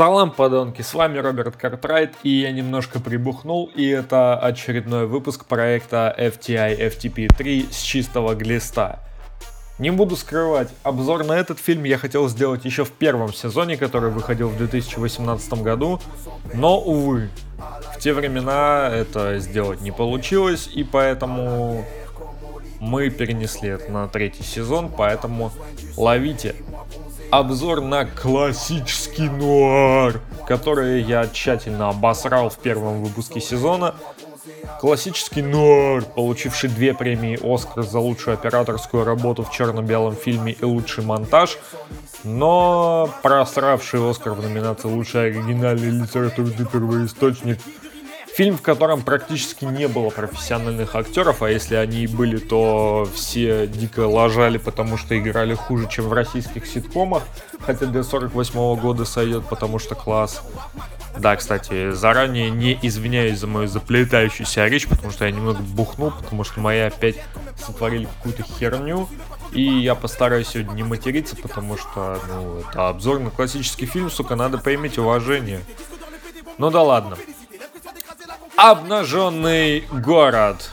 Салам, подонки, с вами Роберт Картрайт, и я немножко прибухнул, и это очередной выпуск проекта FTI FTP3 с чистого глиста. Не буду скрывать, обзор на этот фильм я хотел сделать еще в первом сезоне, который выходил в 2018 году, но, увы, в те времена это сделать не получилось, и поэтому мы перенесли это на третий сезон, поэтому ловите обзор на классический нуар, который я тщательно обосрал в первом выпуске сезона. Классический нуар, получивший две премии Оскар за лучшую операторскую работу в черно-белом фильме и лучший монтаж, но просравший Оскар в номинации «Лучший оригинальный литературный первоисточник» Фильм, в котором практически не было профессиональных актеров, а если они и были, то все дико лажали, потому что играли хуже, чем в российских ситкомах. Хотя для 48 -го года сойдет, потому что класс. Да, кстати, заранее не извиняюсь за мою заплетающуюся речь, потому что я немного бухнул, потому что мои опять сотворили какую-то херню. И я постараюсь сегодня не материться, потому что, ну, это обзор на классический фильм, сука, надо поиметь уважение. Ну да ладно. Обнаженный город.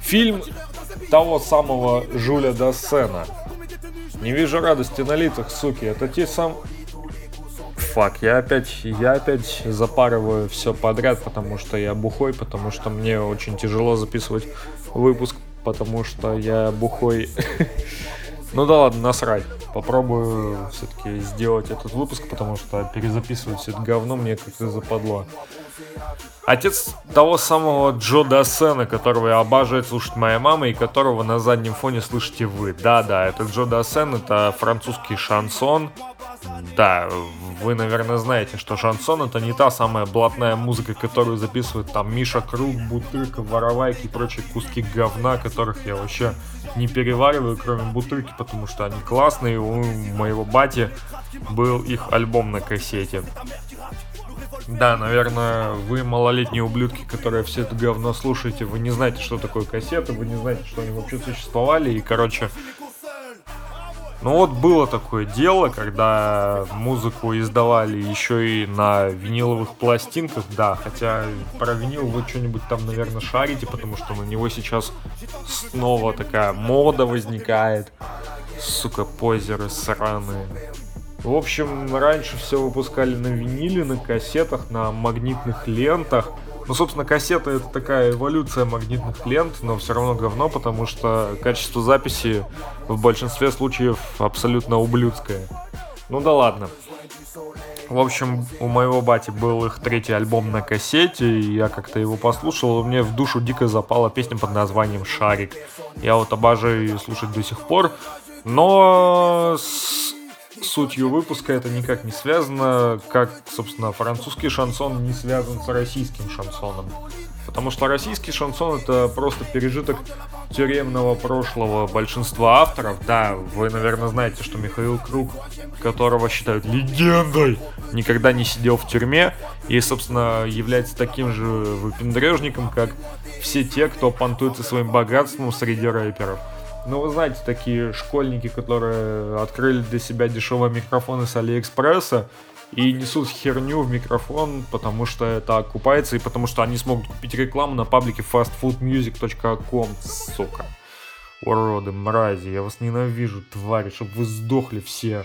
Фильм того самого Жуля Дассена. Не вижу радости на лицах, суки. Это те сам... Фак, я опять, я опять запарываю все подряд, потому что я бухой, потому что мне очень тяжело записывать выпуск, потому что я бухой. Ну да ладно, насрать. Попробую все-таки сделать этот выпуск, потому что перезаписывать все это говно мне как-то западло. Отец того самого Джо Дассена, которого я обожаю слушать моя мама и которого на заднем фоне слышите вы. Да-да, это Джо Дассен, это французский шансон. Да, вы, наверное, знаете, что шансон это не та самая блатная музыка, которую записывают там Миша Круг, Бутырка, Воровайки и прочие куски говна, которых я вообще не перевариваю, кроме Бутырки, потому что они классные. У моего бати был их альбом на кассете. Да, наверное, вы малолетние ублюдки, которые все это говно слушаете, вы не знаете, что такое кассеты, вы не знаете, что они вообще существовали, и, короче, ну вот было такое дело, когда музыку издавали еще и на виниловых пластинках, да, хотя про винил вы что-нибудь там, наверное, шарите, потому что на него сейчас снова такая мода возникает. Сука, позеры сраные. В общем, раньше все выпускали на виниле, на кассетах, на магнитных лентах. Ну, собственно, кассета это такая эволюция магнитных лент, но все равно говно, потому что качество записи в большинстве случаев абсолютно ублюдское. Ну да ладно. В общем, у моего бати был их третий альбом на кассете, и я как-то его послушал, и мне в душу дико запала песня под названием «Шарик». Я вот обожаю ее слушать до сих пор, но с сутью выпуска это никак не связано, как, собственно, французский шансон не связан с российским шансоном. Потому что российский шансон это просто пережиток тюремного прошлого большинства авторов. Да, вы, наверное, знаете, что Михаил Круг, которого считают легендой, никогда не сидел в тюрьме и, собственно, является таким же выпендрежником, как все те, кто понтуется своим богатством среди рэперов. Ну, вы знаете, такие школьники, которые открыли для себя дешевые микрофоны с Алиэкспресса и несут херню в микрофон, потому что это окупается и потому что они смогут купить рекламу на паблике fastfoodmusic.com, сука. Уроды, мрази, я вас ненавижу, твари, чтобы вы сдохли все.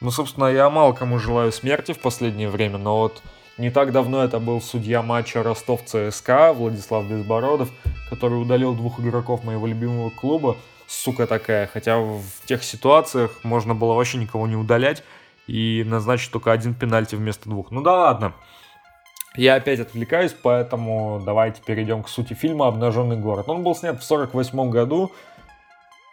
Ну, собственно, я мало кому желаю смерти в последнее время, но вот не так давно это был судья матча Ростов ЦСКА Владислав Безбородов, который удалил двух игроков моего любимого клуба. Сука такая. Хотя в тех ситуациях можно было вообще никого не удалять и назначить только один пенальти вместо двух. Ну да ладно. Я опять отвлекаюсь, поэтому давайте перейдем к сути фильма «Обнаженный город». Он был снят в 1948 году,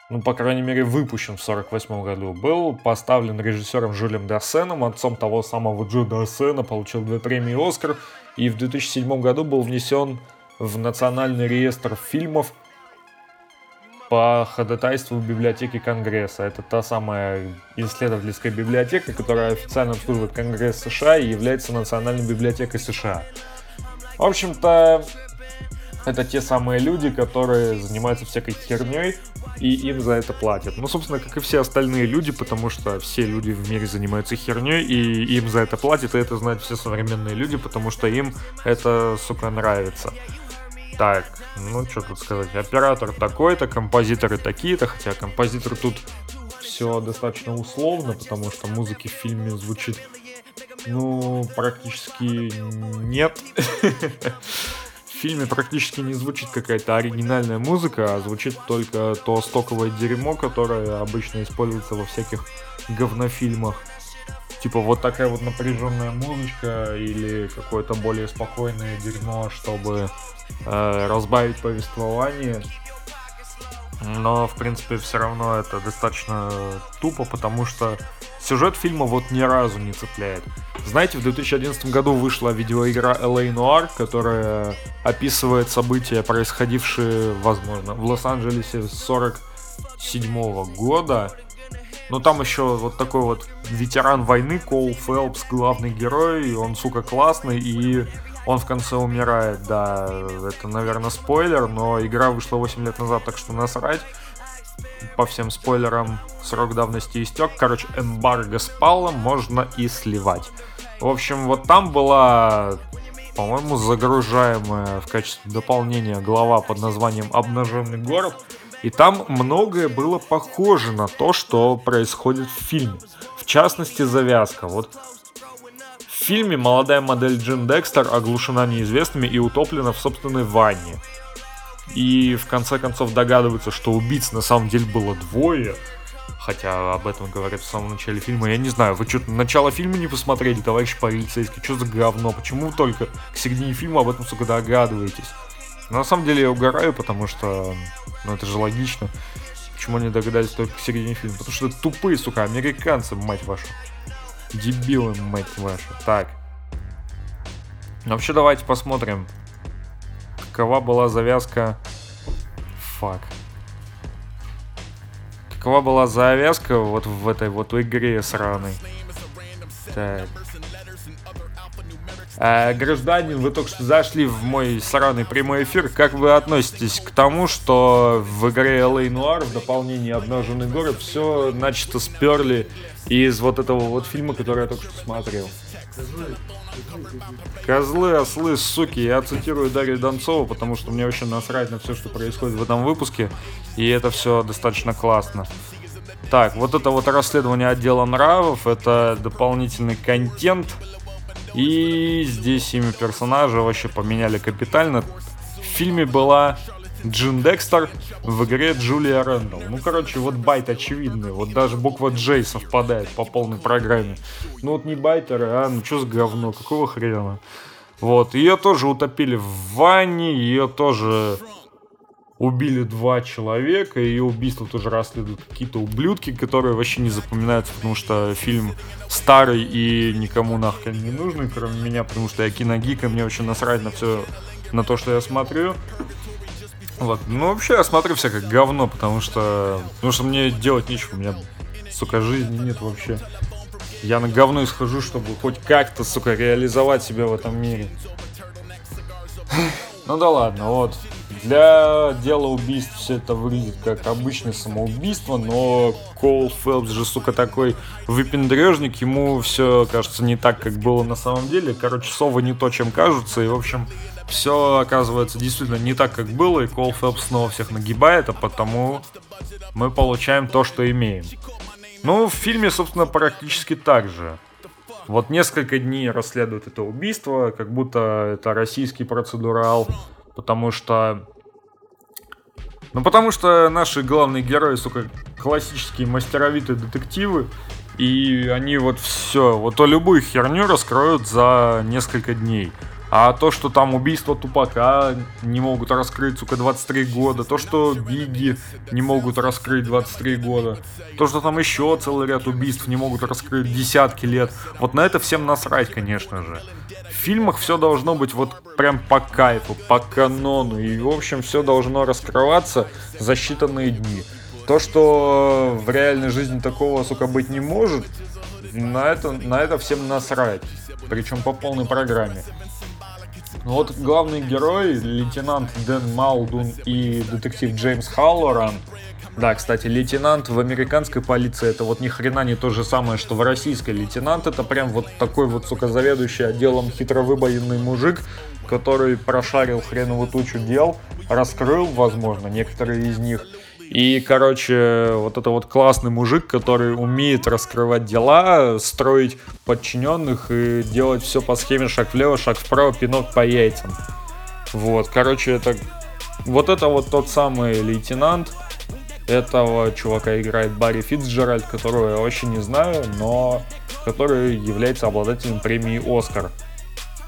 ну, по крайней мере, выпущен в 1948 году, был поставлен режиссером Жюлем Дассеном, отцом того самого Джо Дассена, получил две премии «Оскар», и в 2007 году был внесен в Национальный реестр фильмов по ходатайству библиотеки Конгресса. Это та самая исследовательская библиотека, которая официально обслуживает Конгресс США и является Национальной библиотекой США. В общем-то, это те самые люди, которые занимаются всякой херней, и им за это платят. Ну, собственно, как и все остальные люди, потому что все люди в мире занимаются херней, и им за это платят, и это знают все современные люди, потому что им это, сука, нравится. Так, ну что тут сказать, оператор такой-то, композиторы такие-то, хотя композитор тут все достаточно условно, потому что музыки в фильме звучит, ну, практически нет. Фильме практически не звучит какая-то оригинальная музыка, а звучит только то стоковое дерьмо, которое обычно используется во всяких говнофильмах. Типа вот такая вот напряженная музычка или какое-то более спокойное дерьмо, чтобы э, разбавить повествование. Но, в принципе, все равно это достаточно тупо, потому что сюжет фильма вот ни разу не цепляет. Знаете, в 2011 году вышла видеоигра LA Noir, которая описывает события, происходившие, возможно, в Лос-Анджелесе 47 года. Но там еще вот такой вот ветеран войны, Коул Фелпс, главный герой, он, сука, классный, и он в конце умирает, да, это, наверное, спойлер, но игра вышла 8 лет назад, так что насрать. По всем спойлерам срок давности истек. Короче, эмбарго спало, можно и сливать. В общем, вот там была, по-моему, загружаемая в качестве дополнения глава под названием «Обнаженный город». И там многое было похоже на то, что происходит в фильме. В частности, завязка. Вот в фильме молодая модель Джин Декстер оглушена неизвестными и утоплена в собственной ванне. И в конце концов догадываются, что убийц на самом деле было двое. Хотя об этом говорят в самом начале фильма. Я не знаю, вы что, начало фильма не посмотрели, товарищ полицейский? Что за говно? Почему только к середине фильма об этом, сука, догадываетесь? На самом деле я угораю, потому что, ну это же логично. Почему они догадались только к середине фильма? Потому что тупые, сука, американцы, мать вашу. Дебилы, мать вашу. Так. Ну, вообще, давайте посмотрим, какова была завязка... Фак. Какова была завязка вот в этой вот игре сраной. Так. А, гражданин, вы только что зашли в мой сраный прямой эфир. Как вы относитесь к тому, что в игре LA Noir в дополнении «Обнаженный город» все начисто сперли из вот этого вот фильма, который я только что смотрел. Козлы, ослы, суки. Я цитирую Дарью Донцову, потому что мне вообще насрать на все, что происходит в этом выпуске. И это все достаточно классно. Так, вот это вот расследование отдела нравов, это дополнительный контент. И здесь имя персонажа вообще поменяли капитально. В фильме была Джин Декстер, в игре Джулия Рэндалл. Ну, короче, вот байт очевидный. Вот даже буква Джей совпадает по полной программе. Ну, вот не байтеры, а ну что за говно, какого хрена? Вот, ее тоже утопили в ванне, ее тоже убили два человека, и убийство тоже расследуют какие-то ублюдки, которые вообще не запоминаются, потому что фильм старый и никому нахрен не нужный, кроме меня, потому что я киногик, и мне вообще насрать на все, на то, что я смотрю. Вот. Ну, вообще, я смотрю всякое говно, потому что... Потому что мне делать нечего, у меня, сука, жизни нет вообще. Я на говно исхожу, чтобы хоть как-то, сука, реализовать себя в этом мире. Ну да ладно, вот. Для дела убийств все это выглядит как обычное самоубийство, но Коул Фелпс же, сука, такой выпендрежник, ему все кажется не так, как было на самом деле. Короче, совы не то, чем кажутся, и, в общем, все оказывается действительно не так, как было, и Кол Фелпс снова всех нагибает, а потому мы получаем то, что имеем. Ну, в фильме, собственно, практически так же. Вот несколько дней расследуют это убийство, как будто это российский процедурал, потому что... Ну, потому что наши главные герои, сука, классические мастеровитые детективы, и они вот все, вот то любую херню раскроют за несколько дней. А то, что там убийство Тупака не могут раскрыть, сука, 23 года. То, что Бигги не могут раскрыть 23 года. То, что там еще целый ряд убийств не могут раскрыть десятки лет. Вот на это всем насрать, конечно же. В фильмах все должно быть вот прям по кайфу, по канону. И, в общем, все должно раскрываться за считанные дни. То, что в реальной жизни такого, сука, быть не может, на это, на это всем насрать. Причем по полной программе. Ну вот главный герой, лейтенант Дэн Малдун и детектив Джеймс Халлоран, Да, кстати, лейтенант в американской полиции это вот ни хрена не то же самое, что в российской. Лейтенант это прям вот такой вот, сука, заведующий отделом хитровыбоенный мужик, который прошарил хреновую тучу дел, раскрыл, возможно, некоторые из них. И, короче, вот это вот классный мужик, который умеет раскрывать дела, строить подчиненных и делать все по схеме шаг влево, шаг вправо, пинок по яйцам. Вот, короче, это вот это вот тот самый лейтенант. Этого чувака играет Барри Фитцджеральд, которого я вообще не знаю, но который является обладателем премии «Оскар»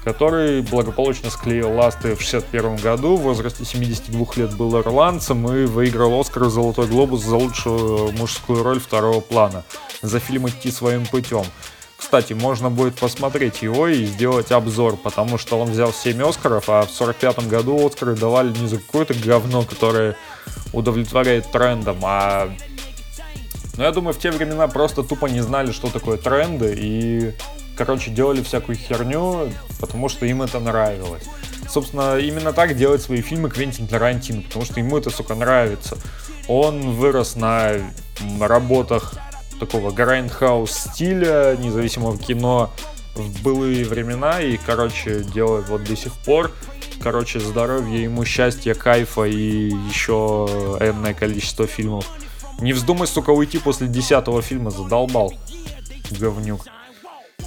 который благополучно склеил ласты в 61 году, в возрасте 72 лет был ирландцем и выиграл Оскар «Золотой глобус» за лучшую мужскую роль второго плана за фильм «Идти своим путем». Кстати, можно будет посмотреть его и сделать обзор, потому что он взял 7 Оскаров, а в 45 году Оскары давали не за какое-то говно, которое удовлетворяет трендам, а... Ну, я думаю, в те времена просто тупо не знали, что такое тренды, и, короче, делали всякую херню, потому что им это нравилось. Собственно, именно так делает свои фильмы Квентин Тарантино, потому что ему это, сука, нравится. Он вырос на работах такого grindhouse стиля, независимого кино в былые времена и, короче, делает вот до сих пор. Короче, здоровья ему, счастья, кайфа и еще энное количество фильмов. Не вздумай, сука, уйти после десятого фильма, задолбал. Говнюк.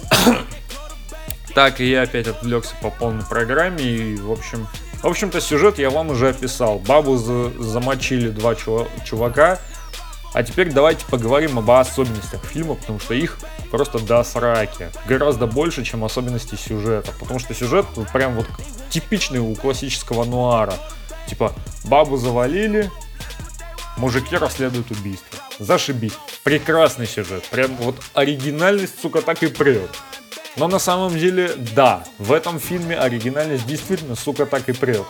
так, и я опять отвлекся по полной программе, и, в общем... В общем-то, сюжет я вам уже описал. Бабу за замочили два чувака, а теперь давайте поговорим об особенностях фильма, потому что их просто до сраки. Гораздо больше, чем особенности сюжета. Потому что сюжет прям вот типичный у классического нуара. Типа, бабу завалили, мужики расследуют убийство. Зашибись. Прекрасный сюжет. Прям вот оригинальность, сука, так и прет. Но на самом деле, да, в этом фильме оригинальность действительно, сука, так и прет.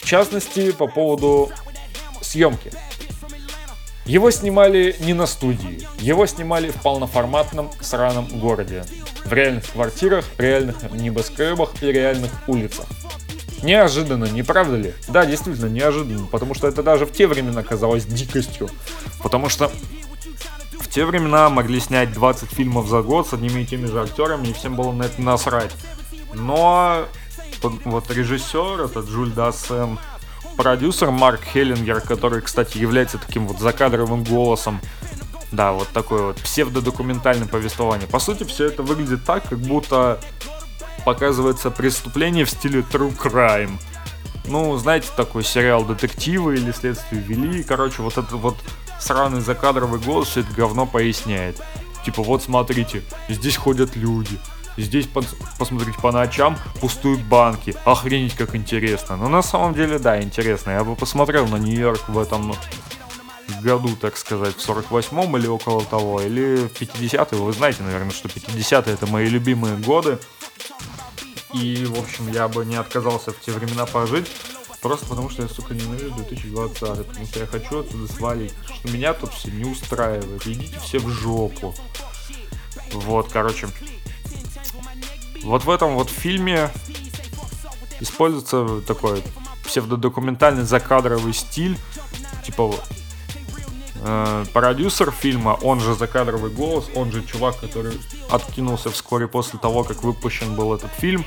В частности, по поводу съемки. Его снимали не на студии, его снимали в полноформатном сраном городе. В реальных квартирах, реальных небоскребах и реальных улицах. Неожиданно, не правда ли? Да, действительно, неожиданно, потому что это даже в те времена казалось дикостью. Потому что в те времена могли снять 20 фильмов за год с одними и теми же актерами, и всем было на это насрать. Но вот режиссер, этот Джуль Дассен, продюсер Марк Хеллингер, который, кстати, является таким вот закадровым голосом. Да, вот такое вот псевдодокументальное повествование. По сути, все это выглядит так, как будто показывается преступление в стиле True Crime. Ну, знаете, такой сериал детективы или следствие вели. Короче, вот этот вот сраный закадровый голос все это говно поясняет. Типа, вот смотрите, здесь ходят люди, Здесь, посмотрите, по ночам пустуют банки. Охренеть, как интересно. Но на самом деле, да, интересно. Я бы посмотрел на Нью-Йорк в этом году, так сказать, в 48-м или около того, или в 50-е. Вы знаете, наверное, что 50-е это мои любимые годы. И, в общем, я бы не отказался в те времена пожить. Просто потому что я, сука, ненавижу 2020, потому что я хочу отсюда свалить. Что меня тут все не устраивает. Идите все в жопу. Вот, короче, вот в этом вот фильме используется такой псевдодокументальный закадровый стиль, типа э, продюсер фильма, он же закадровый голос, он же чувак, который откинулся вскоре после того, как выпущен был этот фильм.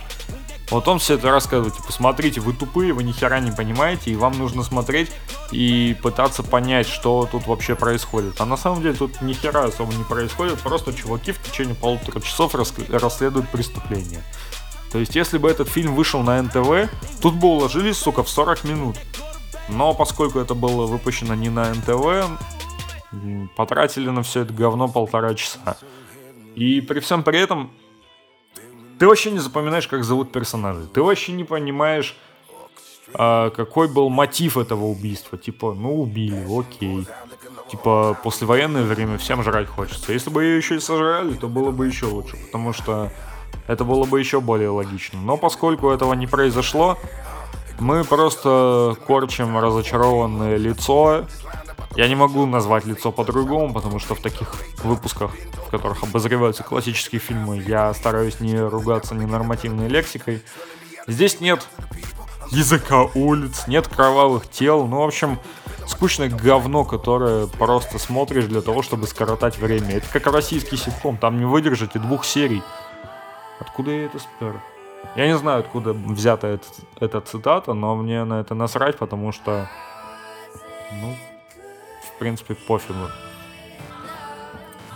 Вот он все это рассказывает, типа, смотрите, вы тупые, вы ни хера не понимаете, и вам нужно смотреть и пытаться понять, что тут вообще происходит. А на самом деле тут ни хера особо не происходит, просто чуваки в течение полутора часов расследуют преступление. То есть, если бы этот фильм вышел на НТВ, тут бы уложились, сука, в 40 минут. Но поскольку это было выпущено не на НТВ, потратили на все это говно полтора часа. И при всем при этом ты вообще не запоминаешь, как зовут персонажей. Ты вообще не понимаешь, а, какой был мотив этого убийства. Типа, ну убили, окей. Типа, послевоенное время всем жрать хочется. Если бы ее еще и сожрали, то было бы еще лучше, потому что это было бы еще более логично. Но поскольку этого не произошло, мы просто корчим разочарованное лицо. Я не могу назвать лицо по-другому, потому что в таких выпусках в которых обозреваются классические фильмы, я стараюсь не ругаться ненормативной лексикой. Здесь нет языка улиц, нет кровавых тел. Ну, в общем, скучное говно, которое просто смотришь для того, чтобы скоротать время. Это как российский ситком, там не выдержите двух серий. Откуда я это спер? Я не знаю, откуда взята эта, эта цитата, но мне на это насрать, потому что, ну, в принципе, пофигу.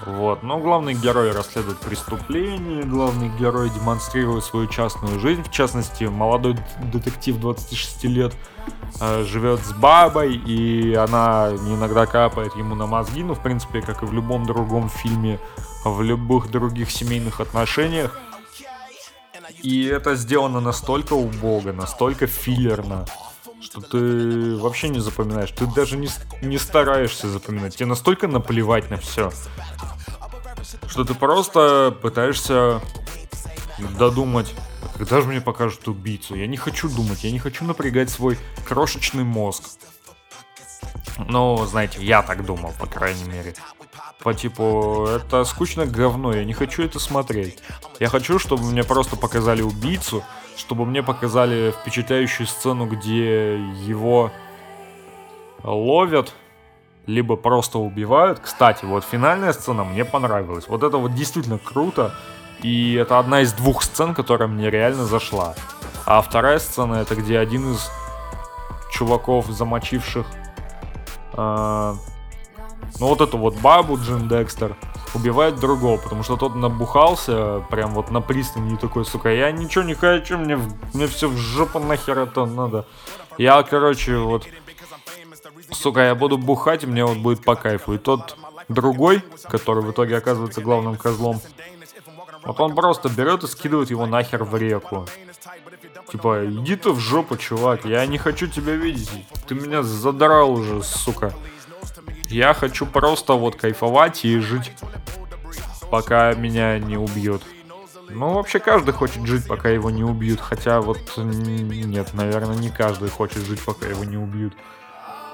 Вот. Но главный герой расследует преступление, главный герой демонстрирует свою частную жизнь. В частности, молодой детектив 26 лет э, живет с бабой, и она иногда капает ему на мозги. Ну, в принципе, как и в любом другом фильме, в любых других семейных отношениях. И это сделано настолько убого, настолько филлерно, что ты вообще не запоминаешь. Ты даже не, не стараешься запоминать. Тебе настолько наплевать на все, что ты просто пытаешься додумать, когда же мне покажут убийцу. Я не хочу думать, я не хочу напрягать свой крошечный мозг. Ну, знаете, я так думал, по крайней мере. По типу, это скучно говно, я не хочу это смотреть. Я хочу, чтобы мне просто показали убийцу, чтобы мне показали впечатляющую сцену, где его ловят, либо просто убивают. Кстати, вот финальная сцена мне понравилась. Вот это вот действительно круто. И это одна из двух сцен, которая мне реально зашла. А вторая сцена это где один из чуваков, замочивших э, ну вот эту вот бабу Джин Декстер убивает другого, потому что тот набухался прям вот на пристани и такой, сука, я ничего не хочу, мне, мне все в жопу нахер это надо. Я, короче, вот, сука, я буду бухать, и мне вот будет по кайфу. И тот другой, который в итоге оказывается главным козлом, вот он просто берет и скидывает его нахер в реку. Типа, иди ты в жопу, чувак, я не хочу тебя видеть. Ты меня задрал уже, сука. Я хочу просто вот кайфовать и жить, пока меня не убьют. Ну, вообще каждый хочет жить, пока его не убьют. Хотя вот нет, наверное, не каждый хочет жить, пока его не убьют.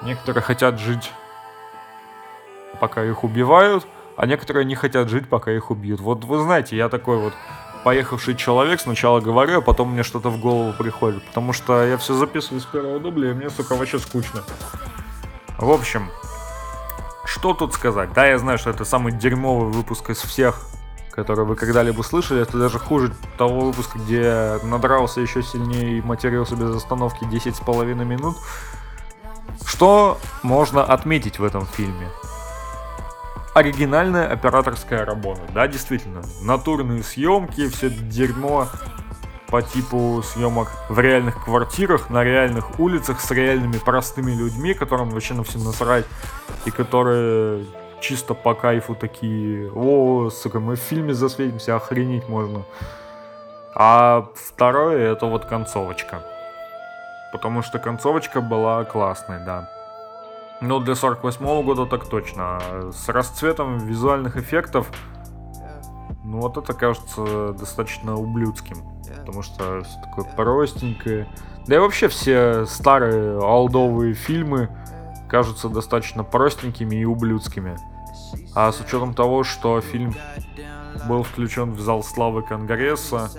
Некоторые хотят жить, пока их убивают, а некоторые не хотят жить, пока их убьют. Вот вы знаете, я такой вот поехавший человек, сначала говорю, а потом мне что-то в голову приходит. Потому что я все записываю с первого дубля, и мне, сука, вообще скучно. В общем, что тут сказать? Да, я знаю, что это самый дерьмовый выпуск из всех, которые вы когда-либо слышали. Это даже хуже того выпуска, где надрался еще сильнее и матерился без остановки 10,5 минут. Что можно отметить в этом фильме? Оригинальная операторская работа. Да, действительно. Натурные съемки, все дерьмо по типу съемок в реальных квартирах, на реальных улицах с реальными простыми людьми, которым вообще на все насрать, и которые чисто по кайфу такие, о, сука, мы в фильме засветимся, охренеть можно. А второе, это вот концовочка. Потому что концовочка была классной, да. Ну, для 48 -го года так точно. С расцветом визуальных эффектов, ну вот это кажется достаточно ублюдским потому что все такое простенькое. Да и вообще все старые олдовые фильмы кажутся достаточно простенькими и ублюдскими. А с учетом того, что фильм был включен в зал славы Конгресса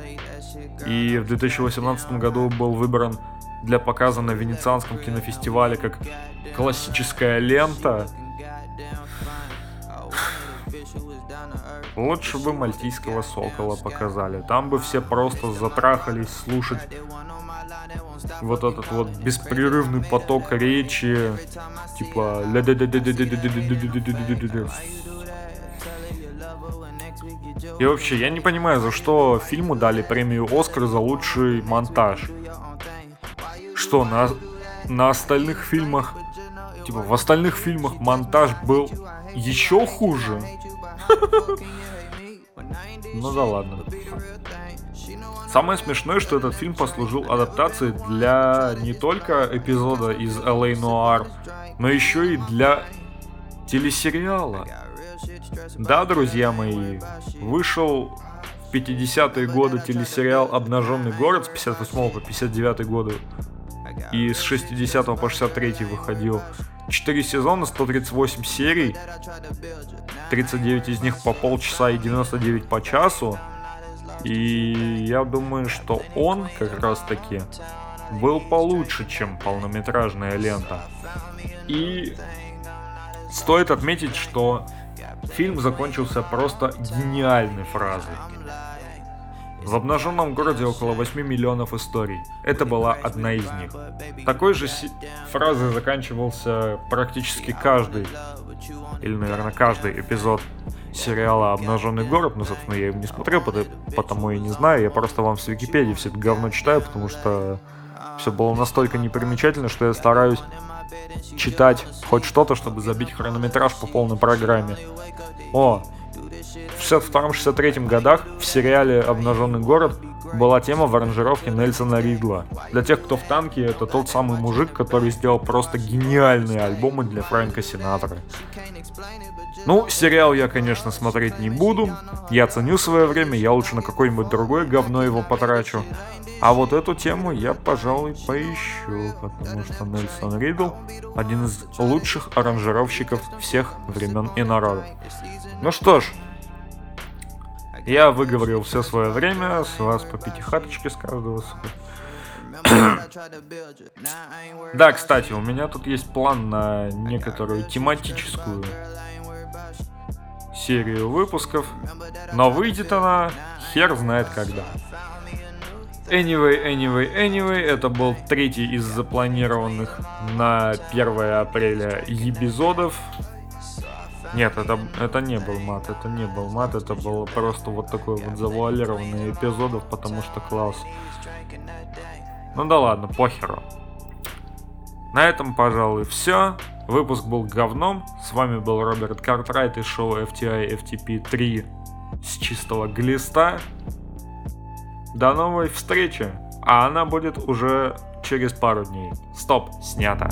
и в 2018 году был выбран для показа на Венецианском кинофестивале как классическая лента, Лучше бы мальтийского сокола показали. Там бы все просто затрахались слушать вот этот вот беспрерывный поток речи, типа и вообще, я не понимаю, за что фильму дали премию Оскар за лучший монтаж. Что, на, на остальных фильмах, типа, в остальных фильмах монтаж был еще хуже? Ну да ладно. Самое смешное, что этот фильм послужил адаптацией для не только эпизода из LA Noir, но еще и для телесериала. Да, друзья мои, вышел в 50-е годы телесериал «Обнаженный город» с 58 по 59 годы и с 60 по 63 выходил. 4 сезона, 138 серий, 39 из них по полчаса и 99 по часу. И я думаю, что он как раз таки был получше, чем полнометражная лента. И стоит отметить, что фильм закончился просто гениальной фразой. В обнаженном городе около 8 миллионов историй. Это была одна из них. Такой же си- фразой заканчивался практически каждый, или, наверное, каждый эпизод сериала «Обнаженный город», но, собственно, я его не смотрел, потому и не знаю, я просто вам с Википедии все это говно читаю, потому что все было настолько непримечательно, что я стараюсь читать хоть что-то, чтобы забить хронометраж по полной программе. О, 62-63 годах в сериале «Обнаженный город» была тема в аранжировке Нельсона Ридла. Для тех, кто в танке, это тот самый мужик, который сделал просто гениальные альбомы для Фрэнка Синатора. Ну, сериал я, конечно, смотреть не буду. Я ценю свое время, я лучше на какое-нибудь другое говно его потрачу. А вот эту тему я, пожалуй, поищу, потому что Нельсон Ридл один из лучших аранжировщиков всех времен и народов. Ну что ж, я выговорил все свое время, с вас по пятихаточке с каждого. да, кстати, у меня тут есть план на некоторую тематическую серию выпусков, но выйдет она хер знает когда. Anyway, anyway, anyway, это был третий из запланированных на 1 апреля эпизодов. Нет, это, это не был мат, это не был мат, это было просто вот такой вот завуалированный эпизодов, потому что класс. Ну да ладно, похеру. На этом, пожалуй, все. Выпуск был говном. С вами был Роберт Картрайт и шоу FTI FTP 3 с чистого глиста. До новой встречи. А она будет уже через пару дней. Стоп, снято.